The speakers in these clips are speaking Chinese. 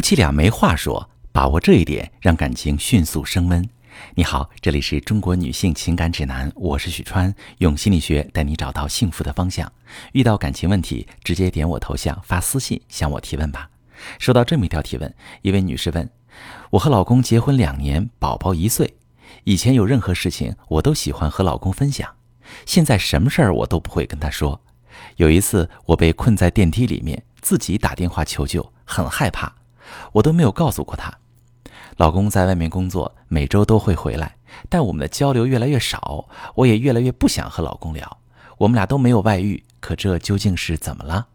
夫妻俩没话说，把握这一点，让感情迅速升温。你好，这里是中国女性情感指南，我是许川，用心理学带你找到幸福的方向。遇到感情问题，直接点我头像发私信向我提问吧。收到这么一条提问，一位女士问：我和老公结婚两年，宝宝一岁，以前有任何事情我都喜欢和老公分享，现在什么事儿我都不会跟他说。有一次我被困在电梯里面，自己打电话求救，很害怕。我都没有告诉过他，老公在外面工作，每周都会回来，但我们的交流越来越少，我也越来越不想和老公聊。我们俩都没有外遇，可这究竟是怎么了？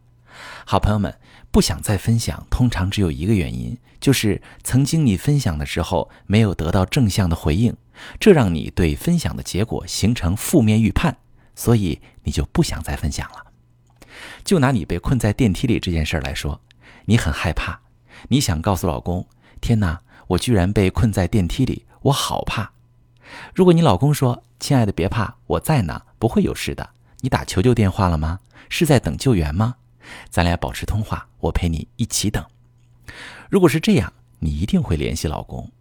好朋友们，不想再分享，通常只有一个原因，就是曾经你分享的时候没有得到正向的回应，这让你对分享的结果形成负面预判，所以你就不想再分享了。就拿你被困在电梯里这件事来说，你很害怕。你想告诉老公：“天哪，我居然被困在电梯里，我好怕。”如果你老公说：“亲爱的，别怕，我在呢，不会有事的。”你打求救电话了吗？是在等救援吗？咱俩保持通话，我陪你一起等。如果是这样，你一定会联系老公。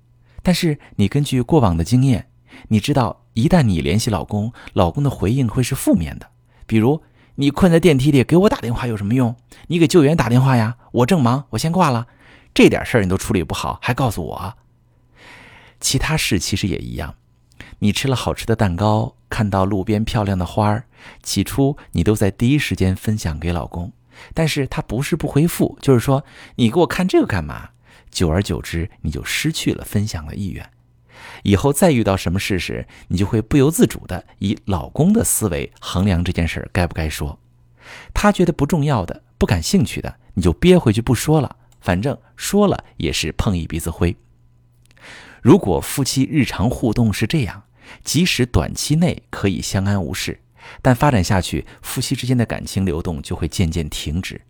但是你根据过往的经验，你知道一旦你联系老公，老公的回应会是负面的。比如你困在电梯里，给我打电话有什么用？你给救援打电话呀，我正忙，我先挂了。这点事儿你都处理不好，还告诉我？其他事其实也一样。你吃了好吃的蛋糕，看到路边漂亮的花儿，起初你都在第一时间分享给老公，但是他不是不回复，就是说你给我看这个干嘛？久而久之，你就失去了分享的意愿。以后再遇到什么事时，你就会不由自主的以老公的思维衡量这件事该不该说。他觉得不重要的、不感兴趣的，你就憋回去不说了。反正说了也是碰一鼻子灰。如果夫妻日常互动是这样，即使短期内可以相安无事，但发展下去，夫妻之间的感情流动就会渐渐停止，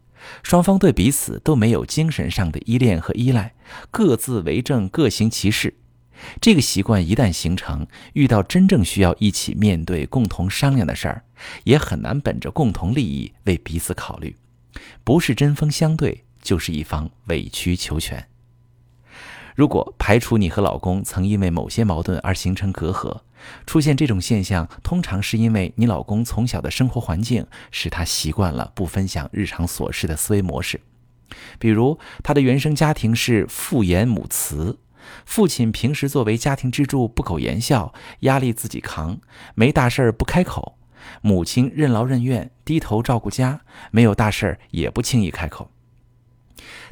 双方对彼此都没有精神上的依恋和依赖，各自为政，各行其事。这个习惯一旦形成，遇到真正需要一起面对、共同商量的事儿，也很难本着共同利益为彼此考虑，不是针锋相对。就是一方委曲求全。如果排除你和老公曾因为某些矛盾而形成隔阂，出现这种现象，通常是因为你老公从小的生活环境使他习惯了不分享日常琐事的思维模式。比如，他的原生家庭是父严母慈，父亲平时作为家庭支柱不苟言笑，压力自己扛，没大事儿不开口；母亲任劳任怨，低头照顾家，没有大事儿也不轻易开口。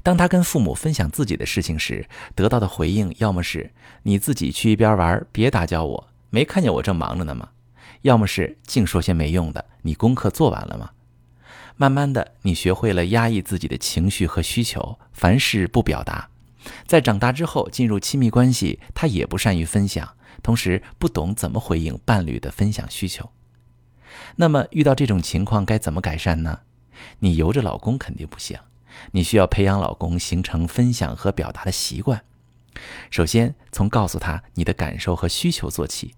当他跟父母分享自己的事情时，得到的回应要么是“你自己去一边玩，别打搅我，没看见我正忙着呢吗？”要么是“净说些没用的，你功课做完了吗？”慢慢的，你学会了压抑自己的情绪和需求，凡事不表达。在长大之后进入亲密关系，他也不善于分享，同时不懂怎么回应伴侣的分享需求。那么遇到这种情况该怎么改善呢？你由着老公肯定不行。你需要培养老公形成分享和表达的习惯。首先，从告诉他你的感受和需求做起，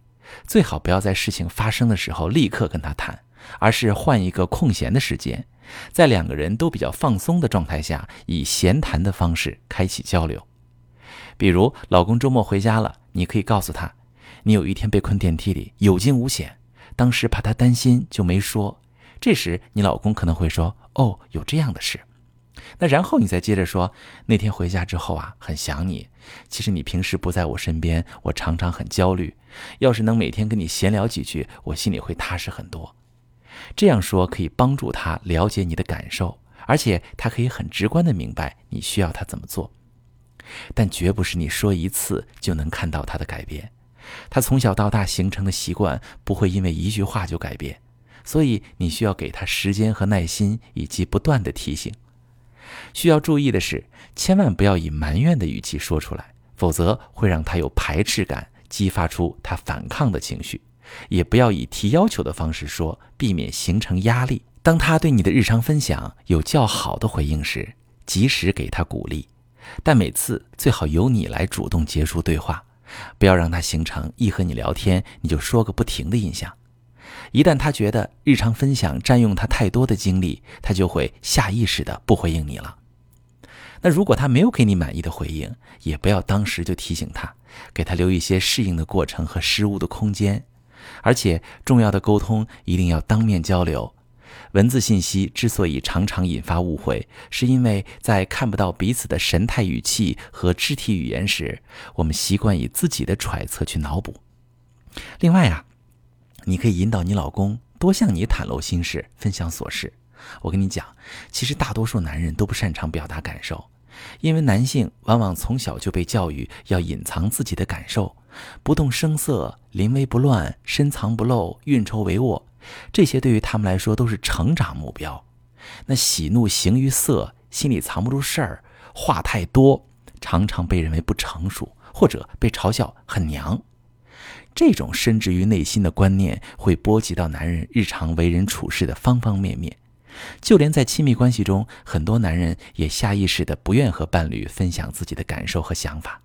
最好不要在事情发生的时候立刻跟他谈，而是换一个空闲的时间，在两个人都比较放松的状态下，以闲谈的方式开启交流。比如，老公周末回家了，你可以告诉他，你有一天被困电梯里，有惊无险，当时怕他担心就没说。这时，你老公可能会说：“哦，有这样的事。”那然后你再接着说，那天回家之后啊，很想你。其实你平时不在我身边，我常常很焦虑。要是能每天跟你闲聊几句，我心里会踏实很多。这样说可以帮助他了解你的感受，而且他可以很直观的明白你需要他怎么做。但绝不是你说一次就能看到他的改变。他从小到大形成的习惯不会因为一句话就改变，所以你需要给他时间和耐心，以及不断的提醒。需要注意的是，千万不要以埋怨的语气说出来，否则会让他有排斥感，激发出他反抗的情绪；也不要以提要求的方式说，避免形成压力。当他对你的日常分享有较好的回应时，及时给他鼓励，但每次最好由你来主动结束对话，不要让他形成一和你聊天你就说个不停的印象。一旦他觉得日常分享占用他太多的精力，他就会下意识的不回应你了。那如果他没有给你满意的回应，也不要当时就提醒他，给他留一些适应的过程和失误的空间。而且，重要的沟通一定要当面交流。文字信息之所以常常引发误会，是因为在看不到彼此的神态、语气和肢体语言时，我们习惯以自己的揣测去脑补。另外啊，你可以引导你老公多向你袒露心事、分享琐事。我跟你讲，其实大多数男人都不擅长表达感受，因为男性往往从小就被教育要隐藏自己的感受，不动声色、临危不乱、深藏不露、运筹帷幄。这些对于他们来说都是成长目标。那喜怒形于色，心里藏不住事儿，话太多，常常被认为不成熟，或者被嘲笑很娘。这种深植于内心的观念，会波及到男人日常为人处事的方方面面。就连在亲密关系中，很多男人也下意识的不愿和伴侣分享自己的感受和想法。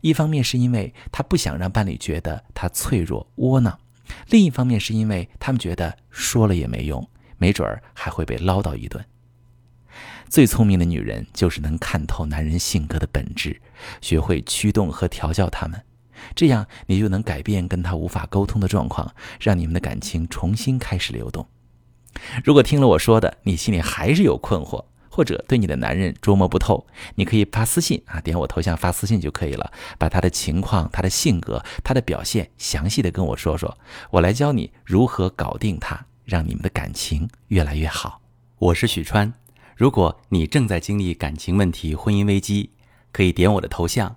一方面是因为他不想让伴侣觉得他脆弱窝囊。另一方面，是因为他们觉得说了也没用，没准儿还会被唠叨一顿。最聪明的女人就是能看透男人性格的本质，学会驱动和调教他们，这样你就能改变跟他无法沟通的状况，让你们的感情重新开始流动。如果听了我说的，你心里还是有困惑。或者对你的男人捉摸不透，你可以发私信啊，点我头像发私信就可以了，把他的情况、他的性格、他的表现详细的跟我说说，我来教你如何搞定他，让你们的感情越来越好。我是许川，如果你正在经历感情问题、婚姻危机，可以点我的头像，